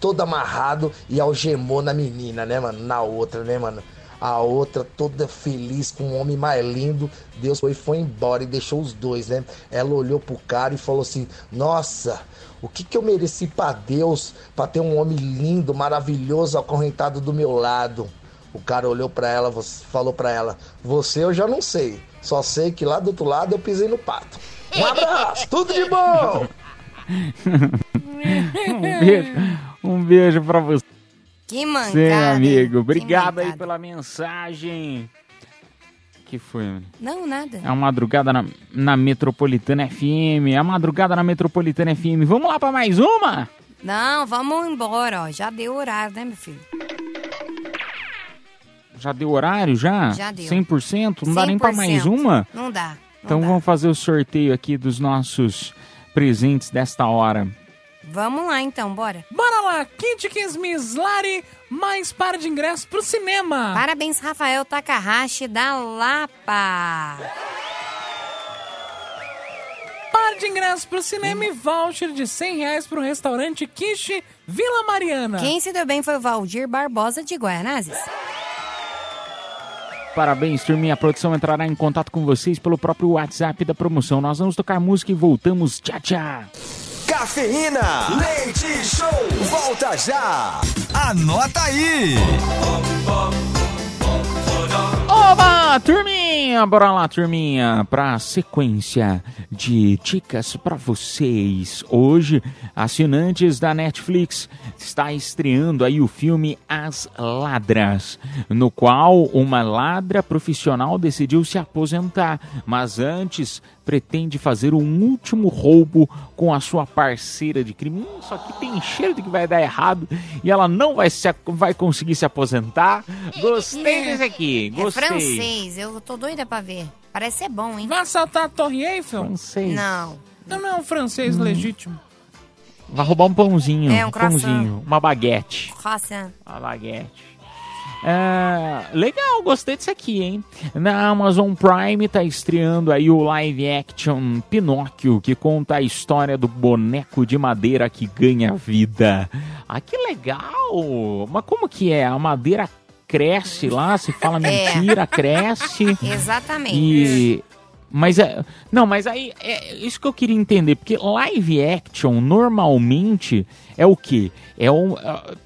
todo amarrado e algemou na menina, né, mano? Na outra, né, mano? A outra toda feliz com um homem mais lindo. Deus foi foi embora e deixou os dois, né? Ela olhou pro cara e falou assim: "Nossa, o que que eu mereci pra Deus pra ter um homem lindo, maravilhoso acorrentado do meu lado?" O cara olhou pra ela, falou pra ela: "Você eu já não sei. Só sei que lá do outro lado eu pisei no pato." Um abraço, tudo de bom. Um beijo, um beijo pra você, Que mancada. meu hein? amigo. Obrigado aí pela mensagem. Que foi, mano? Não, nada. É a madrugada na, na Metropolitana FM. É a madrugada na Metropolitana FM. Vamos lá pra mais uma? Não, vamos embora, ó. Já deu horário, né, meu filho? Já deu horário já? Já deu. 100%? Não dá nem pra mais 100%. uma? Não dá. não Então dá. vamos fazer o sorteio aqui dos nossos presentes desta hora. Vamos lá, então, bora. Bora lá, Kit Kismis Lari, mais par de ingressos pro cinema. Parabéns, Rafael Takahashi da Lapa. Par de ingressos pro cinema e voucher de 100 reais pro restaurante Kishi Vila Mariana. Quem se deu bem foi o Valdir Barbosa de Guaianazes. Parabéns, turminha. A produção entrará em contato com vocês pelo próprio WhatsApp da promoção. Nós vamos tocar música e voltamos. Tchau, tchau. Cafeína. Leite Show. Volta já. Anota aí. Oba, turminha! Bora lá, turminha, pra sequência de dicas pra vocês. Hoje, assinantes da Netflix está estreando aí o filme As Ladras, no qual uma ladra profissional decidiu se aposentar, mas antes pretende fazer um último roubo com a sua parceira de crime. Hum, Isso aqui tem cheiro de que vai dar errado e ela não vai, se, vai conseguir se aposentar. Gostei desse aqui, É gostei. francês, eu tô doida pra ver. Parece ser bom, hein? Vai assaltar a Torre Eiffel? Francês. Não. Não, não é um francês Hum. legítimo. Vai roubar um pãozinho, É, um croissant. pãozinho, uma baguete. Croissant. A baguete. É, legal, gostei disso aqui, hein? Na Amazon Prime tá estreando aí o live action Pinóquio, que conta a história do boneco de madeira que ganha vida. Ah, que legal! Mas como que é? A madeira cresce lá, se fala É. mentira, cresce. Exatamente. E. Mas é. Não, mas aí é isso que eu queria entender, porque live action normalmente é o quê? É, um,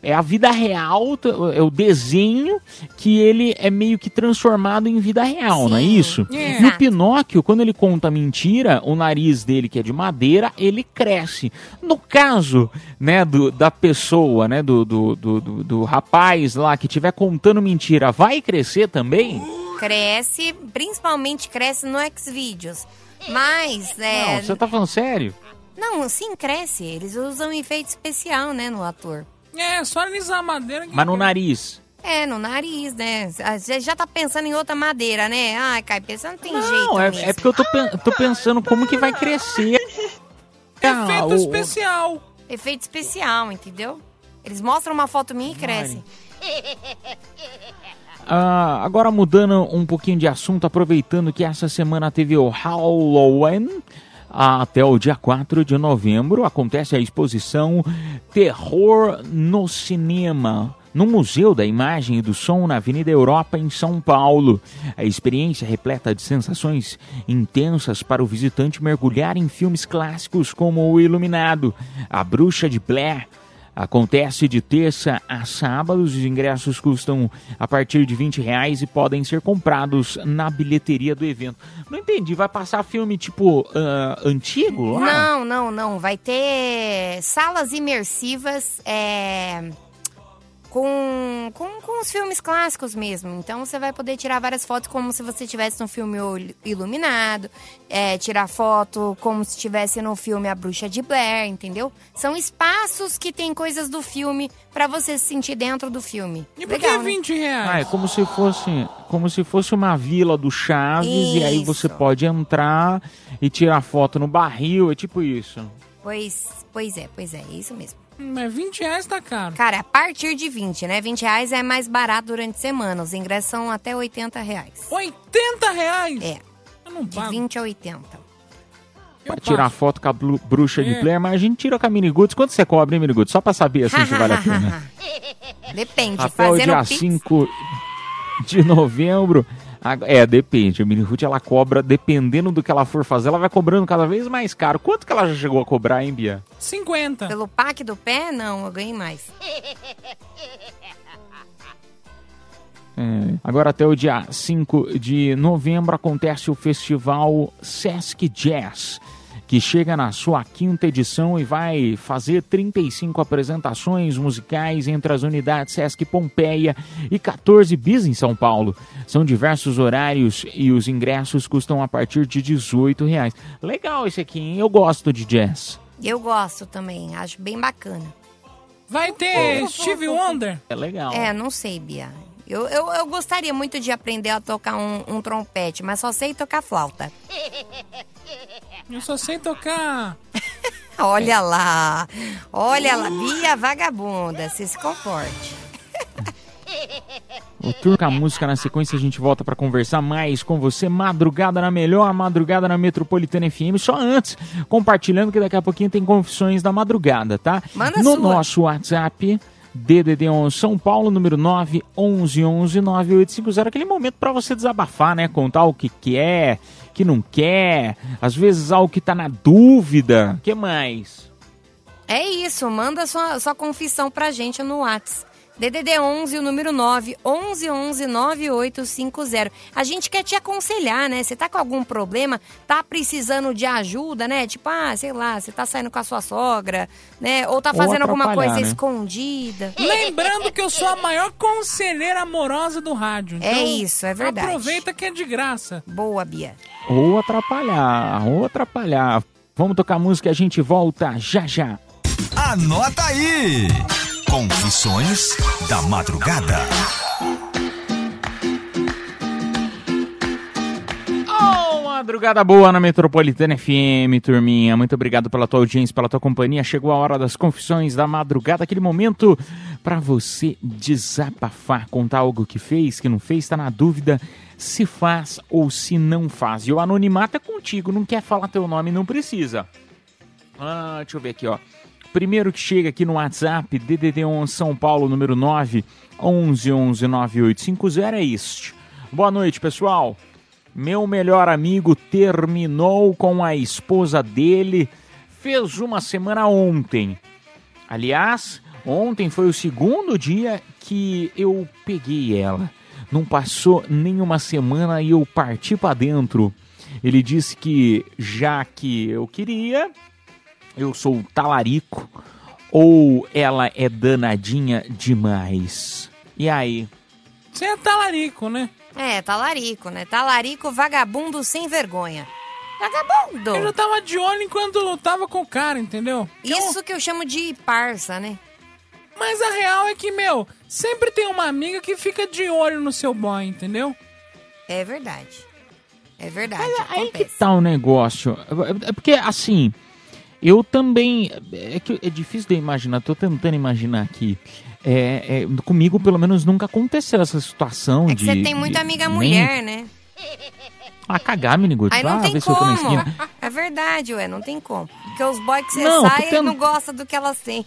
é a vida real, é o desenho que ele é meio que transformado em vida real, não é isso? É. E o Pinóquio, quando ele conta mentira, o nariz dele, que é de madeira, ele cresce. No caso, né, do, da pessoa, né, do, do, do, do- do rapaz lá que estiver contando mentira, vai crescer também? Cresce, principalmente cresce no Xvideos. Mas, é. Não, você tá falando sério? Não, sim, cresce. Eles usam efeito especial, né, no ator. É, só alisar a madeira. Que Mas no nariz. É, no nariz, né? Você já tá pensando em outra madeira, né? Ai, você não tem jeito Não, é, é porque eu tô, tô pensando como que vai crescer. Ah, Efeito o- especial. Efeito especial, entendeu? Eles mostram uma foto minha e cresce. Ah, agora mudando um pouquinho de assunto, aproveitando que essa semana teve o Halloween. Até o dia 4 de novembro acontece a exposição Terror no Cinema, no Museu da Imagem e do Som na Avenida Europa, em São Paulo. A experiência repleta de sensações intensas para o visitante mergulhar em filmes clássicos como O Iluminado, A Bruxa de Blair, Acontece de terça a sábado, os ingressos custam a partir de 20 reais e podem ser comprados na bilheteria do evento. Não entendi, vai passar filme tipo ah, antigo lá? Não, não, não. Vai ter salas imersivas é, com, com, com os filmes clássicos mesmo. Então você vai poder tirar várias fotos como se você estivesse no filme Iluminado, é, tirar foto como se estivesse no filme A Bruxa de Blair, entendeu? São espaços que tem coisas do filme pra você se sentir dentro do filme. E por Legal, que né? 20 reais? Ah, é como se fosse como se fosse uma vila do Chaves e aí você Isso. pode entrar e tirar foto no barril, é tipo isso. Pois, pois é, pois é, é isso mesmo. Mas 20 reais tá caro. Cara, a partir de 20, né? 20 reais é mais barato durante a semana. Os ingressos são até 80 reais. 80 reais? É. Eu não De pago. 20 a 80. Pra tirar foto com a bruxa de É. Blair, mas a gente tira com a Miniguts. Quanto você cobra, hein, Miniguts? Só pra saber assim se vale a pena. Depende. Até o dia pix, 5 de novembro. É, depende. A Minihut ela cobra, dependendo do que ela for fazer, ela vai cobrando cada vez mais caro. Quanto que ela já chegou a cobrar, hein, Bia? 50. pelo pack do pé, não, eu ganhei mais. É, agora até o dia 5 de novembro acontece o festival Sesc Jazz, que chega na sua quinta edição e vai fazer 35 apresentações musicais entre as unidades Sesc Pompeia e 14 bis em São Paulo. São diversos horários e os ingressos custam a partir de 18 reais. Legal esse aqui, hein? Eu gosto de jazz. Eu gosto também, acho bem bacana. Vai ter Steve Wonder? É legal. É, não sei, Bia. Eu, eu, eu gostaria muito de aprender a tocar um, um trompete, mas só sei tocar flauta. Eu só sei tocar. Olha lá, olha lá, Bia vagabunda, se se comporte. O Turca a Música na sequência a gente volta para conversar mais com você. Madrugada na melhor, madrugada na Metropolitana FM. Só antes, compartilhando que daqui a pouquinho tem confissões da madrugada, tá? Manda no sua. nosso WhatsApp. DDD11 São Paulo, número 9 11 11 9850. Aquele momento para você desabafar, né? Contar o que quer, que não quer, às vezes algo que tá na dúvida. Que mais? É isso, manda sua, sua confissão pra gente no Whats. DDD 11, o número 9, 11 11 9850. A gente quer te aconselhar, né? Você tá com algum problema, tá precisando de ajuda, né? Tipo, ah, sei lá, você tá saindo com a sua sogra, né? Ou tá Ou fazendo alguma atrapalhar, coisa né? escondida. Lembrando que eu sou a maior conselheira amorosa do rádio. É Então, isso, é verdade. Aproveita que é de graça. Boa, Bia. ou atrapalhar, ou atrapalhar. Vamos tocar música e a gente volta já já. Anota aí! Confissões da Madrugada. Oh, madrugada boa na Metropolitana FM, turminha. Muito obrigado pela tua audiência, pela tua companhia. Chegou a hora das confissões da madrugada, aquele momento para você desabafar, contar algo que fez, que não fez, está na dúvida se faz ou se não faz. E o anonimato é contigo, não quer falar teu nome, não precisa. Ah, deixa eu ver aqui, ó. Primeiro que chega aqui no WhatsApp, DDD1 São Paulo, número 9, 11 11 9850 é este. Boa noite, pessoal. Meu melhor amigo terminou com a esposa dele, fez uma semana ontem. Aliás, ontem foi o segundo dia que eu peguei ela. Não passou nem uma semana e eu parti para dentro. Ele disse que já que eu queria, eu sou talarico ou ela é danadinha demais. E aí? Você é talarico, né? É, talarico, né? Talarico, vagabundo sem vergonha. Vagabundo! Eu já tava de olho enquanto eu tava com o cara, entendeu? Isso que eu chamo de parça, né? Mas a real é que, meu, sempre tem uma amiga que fica de olho no seu boy, entendeu? É verdade. É verdade. Aí que tá o negócio. É porque, assim, eu também. É que é difícil de imaginar, tô tentando imaginar aqui. É, é, comigo, pelo menos, nunca aconteceu essa situação É de. você tem muita de- amiga nem- mulher, né? Ah, cagar, Miniguts. Aí não Vá tem ver se eu tô na como. É verdade, ué, não tem como. Porque os boys que você Não, sai, tendo- não gosta do que elas têm.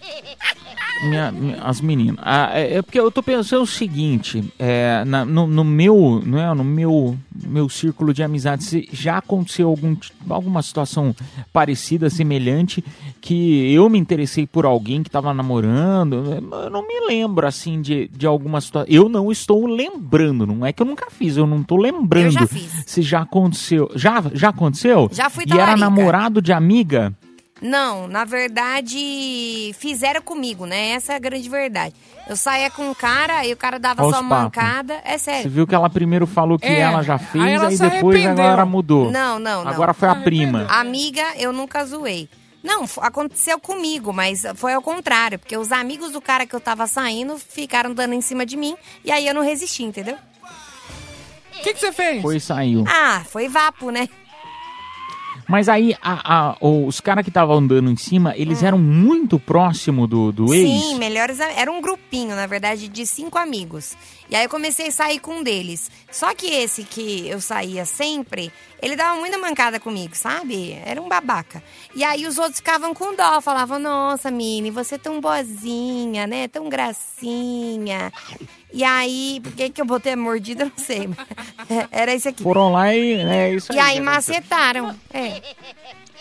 Minha- minha- as meninas. Ah, é, é porque eu tô pensando o seguinte, é, na- no, no meu, não é, no meu, meu círculo de amizade, se já aconteceu algum, alguma situação parecida, semelhante, que eu me interessei por alguém que tava namorando, eu não me lembro, assim, de, de alguma situação. Eu não estou lembrando, não é que eu nunca fiz, eu não tô lembrando. Eu já fiz. Se já aconteceu. Já, já aconteceu? Já fui E era talarica. namorado de amiga? Não, na verdade, fizeram comigo, né? Essa é a grande verdade. Eu saía com um cara, e o cara dava Olha só mancada. É Você sério. viu que ela primeiro falou que É, ela já fez, aí aí, depois agora mudou. Não, não, não. Agora foi a prima. Amiga, eu nunca zoei. Não, aconteceu comigo, mas foi ao contrário, porque os amigos do cara que eu tava saindo ficaram dando em cima de mim e aí eu não resisti, entendeu? O que, que você fez? Foi e saiu. Ah, foi vapo, né? Mas aí a- a- os caras que estavam andando em cima, eles eram muito próximo do, do ex. Hum. Sim, melhores. Era um grupinho, na verdade, de cinco amigos. E aí eu comecei a sair com um deles. Só que esse que eu saía sempre, ele dava muita mancada comigo, sabe? Era um babaca. E aí os outros ficavam com dó, falavam: Nossa, Mini, você é tão boazinha, né? Tão gracinha. E aí, por que, que eu botei a mordida? Não sei. mas Era esse aqui. Foram lá e é isso aí. E aí que aconteceu. macetaram. É.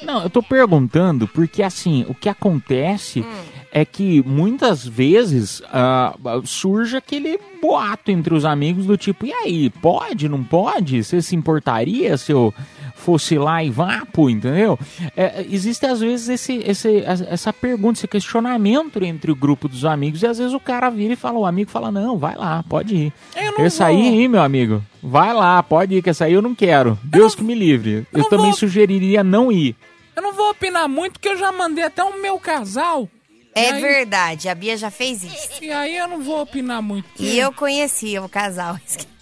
Não, eu tô perguntando porque assim, o que acontece Hum. é que muitas vezes ah, surge aquele boato entre os amigos do tipo, e aí, pode, não pode? Você se importaria se eu fosse lá e vapo, entendeu? É, existe às vezes esse, esse, essa pergunta, esse questionamento entre o grupo dos amigos e às vezes o cara vira e fala, o amigo fala, não, vai lá, pode ir. Eu não Esse vou. aí, meu amigo, vai lá, pode ir, que essa aí eu não quero. Deus que me livre. Eu, não também vou. sugeriria não ir. Eu não vou opinar muito, porque eu já mandei até o meu casal. É aí- verdade, a Bia já fez isso. E aí eu não vou opinar muito. E eu conhecia o casal.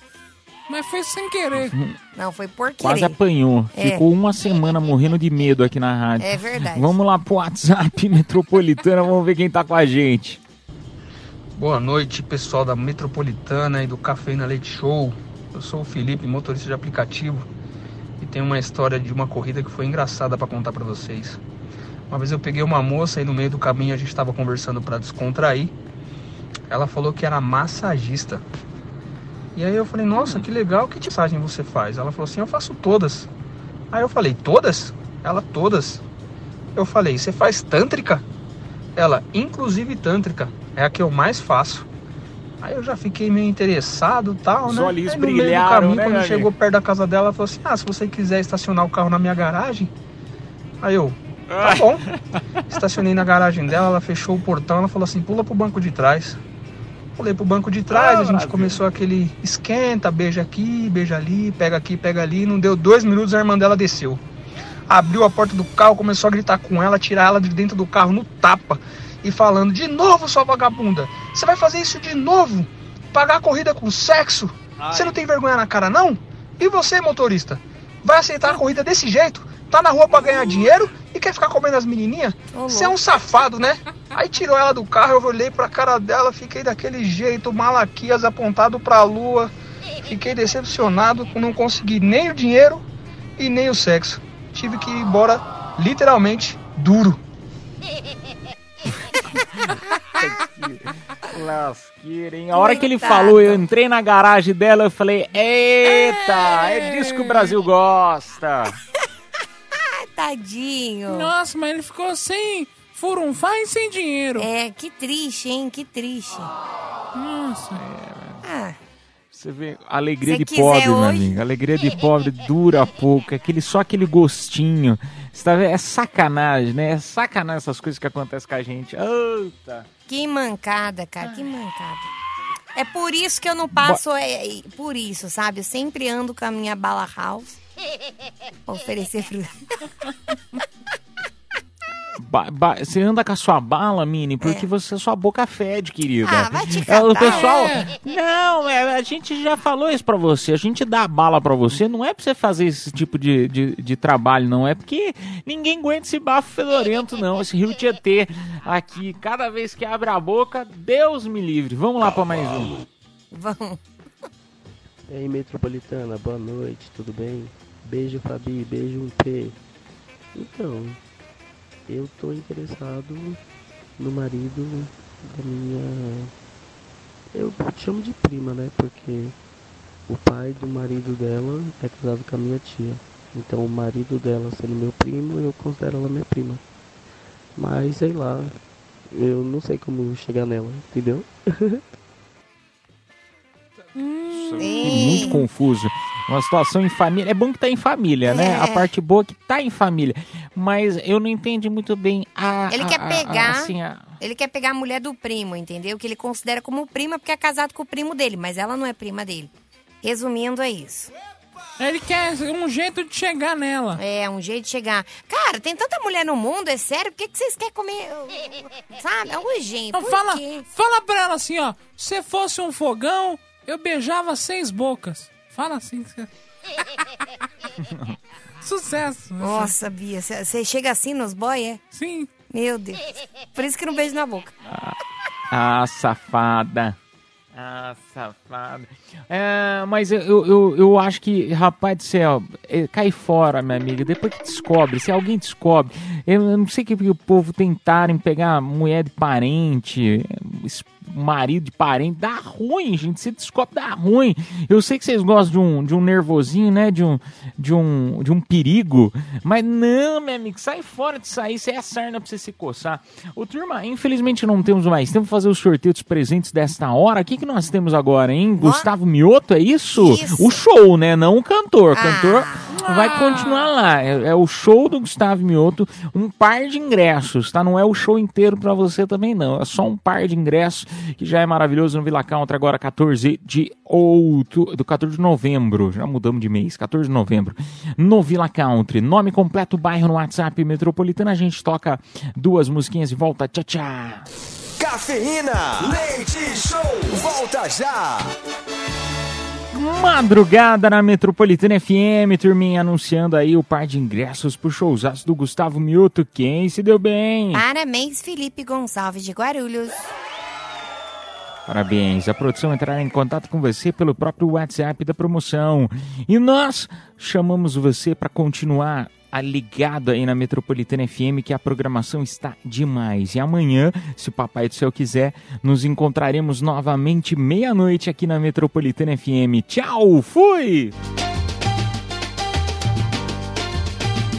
Mas foi sem querer. Não, foi por querer. Quase apanhou. É. Ficou uma semana morrendo de medo aqui na rádio. É verdade. Vamos lá pro WhatsApp Metropolitana, vamos ver quem tá com a gente. Boa noite, pessoal da Metropolitana e do Cafeína Leite Show. Eu sou o Felipe, motorista de aplicativo, e tenho uma história de uma corrida que foi engraçada para contar para vocês. Uma vez eu peguei uma moça e no meio do caminho a gente estava conversando para descontrair. Ela falou que era massagista. E aí eu falei: "Nossa, que legal, que de massagem você faz?" Ela falou assim: "Eu faço todas". Aí eu falei: "Todas?" Ela: "Todas". Eu falei: "Você faz tântrica?" Ela: "Inclusive tântrica, é a que eu mais faço". Aí eu já fiquei meio interessado e tal, Os né? olhinhos Aí no meio do caminho, né, quando chegou perto da casa dela, ela falou assim: Ah, se você quiser estacionar o carro na minha garagem. Aí eu, tá bom. Estacionei na garagem dela, ela fechou o portão, ela falou assim: pula pro banco de trás. Pulei pro banco de trás, Ah, a gente começou aquele esquenta, beija aqui, beija ali, pega aqui, pega ali. Não deu dois minutos, a irmã dela desceu. Abriu a porta do carro, começou a gritar com ela, tirar ela de dentro do carro no tapa. E falando, de novo, sua vagabunda, você vai fazer isso de novo? Pagar a corrida com sexo? Você não tem vergonha na cara, não? E você, motorista? Vai aceitar a corrida desse jeito? Tá na rua pra ganhar dinheiro e quer ficar comendo as menininhas? Você é um safado, né? Aí tirou ela do carro, eu olhei pra cara dela, fiquei daquele jeito, malaquias apontado pra lua. Fiquei decepcionado, não consegui nem o dinheiro e nem o sexo. Tive que ir embora, literalmente, duro. Lasqueira, hein? A hora que ele falou, eu entrei na garagem dela, eu falei, eita, é disso que o Brasil gosta. Tadinho. Nossa, mas ele ficou sem furunfar e sem dinheiro. É, que triste, hein? Que triste. Nossa. Ah, Você vê, alegria Se de pobre, meu hoje. amigo. Alegria de pobre dura pouco. Aquele, só aquele gostinho. Você tá vendo? É sacanagem, né? É sacanagem essas coisas que acontecem com a gente. Eita. que mancada, cara, que mancada. É por isso que eu não passo, é, é, por isso, sabe? Eu sempre ando com a minha bala house. Oferecer pro... Ba- ba- você anda com a sua bala, Mini, porque você sua boca fede, querida. É. Ah, vai te É, o catar, pessoal. é. Não, é, a gente já falou isso pra você. A gente dá a bala pra você, não é pra você fazer esse tipo de, de, de trabalho, não. É porque ninguém aguenta esse bafo fedorento, não. Esse Rio Tietê aqui, cada vez que abre a boca, Deus me livre. Vamos lá pra mais um. Vamos. E aí, Metropolitana, boa noite, tudo bem? Beijo, Fabi, beijo, P. Então, eu tô interessado no marido da minha. Eu chamo de prima, né? Porque o pai do marido dela é casado com a minha tia. Então, o marido dela sendo meu primo, eu considero ela minha prima. Mas, sei lá, eu não sei como chegar nela, entendeu? Muito confuso. Uma situação em família. É bom que tá em família, né? É. A parte boa é que tá em família. Mas eu não entendi muito bem a. Ele a- quer a- a- pegar. assim, a- Ele quer pegar a mulher do primo, entendeu? Que ele considera como prima porque é casado com o primo dele, mas ela não é prima dele. Resumindo, é isso. Ele quer um jeito de chegar nela. É, um jeito de chegar. Cara, tem tanta mulher no mundo, é sério? Por que, que vocês querem comer? Sabe? É um jeito. Então Por fala, quê? fala pra ela assim, ó. Se fosse um fogão, eu beijava seis bocas. Fala assim. que você- Sucesso. Nossa, Bia, você chega assim nos boy, é? Sim. Meu Deus. Por isso que não beijo na boca. Ah, safada. Ah, safada. É, mas eu, eu, eu, acho que, rapaz do céu, é, cai fora, minha amiga. Depois que descobre, se alguém descobre, eu, eu não sei que, que o povo tentarem pegar mulher de parente, es- marido de parente, dá ruim, gente. Se descobre, dá ruim. Eu sei que vocês gostam de um, de um nervosinho, né? De um, de, um, de um perigo. Mas não, meu amigo, sai fora disso aí. Isso é a sarna pra você se coçar. Ô, turma, infelizmente não temos mais tempo pra fazer o sorteio dos presentes desta hora. O que, que nós temos agora, hein? Gustavo Mioto, é isso? Isso. O show, né? Não o cantor. O cantor vai continuar lá. É, é o show do Gustavo Mioto. Um par de ingressos, tá? Não é o show inteiro pra você também, não. É só um par de ingressos que já é maravilhoso no Vila Country agora, 14 de outubro, do 14 de novembro. Já mudamos de mês, 14 de novembro. No Vila Country. Nome completo, bairro no WhatsApp Metropolitana. A gente toca duas musiquinhas e volta. Tchau, tchau. Cafeína, leite show, volta já. Madrugada na Metropolitana FM, turminha, anunciando aí o par de ingressos pro showzaço do Gustavo Mioto. Quem se deu bem? Parabéns, Felipe Gonçalves de Guarulhos. Parabéns. A produção entrará em contato com você pelo próprio WhatsApp da promoção. E nós chamamos você para continuar ligado aí na Metropolitana FM, que a programação está demais. E amanhã, se o Papai do Céu quiser, nos encontraremos novamente meia-noite aqui na Metropolitana FM. Tchau, fui!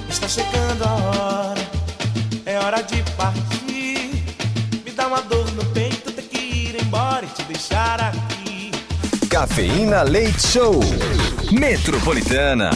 Está chegando a hora, é hora de partir. Me dá uma dor no peito, ter que ir embora e te deixar aqui. Cafeína Leite Show. Metropolitana.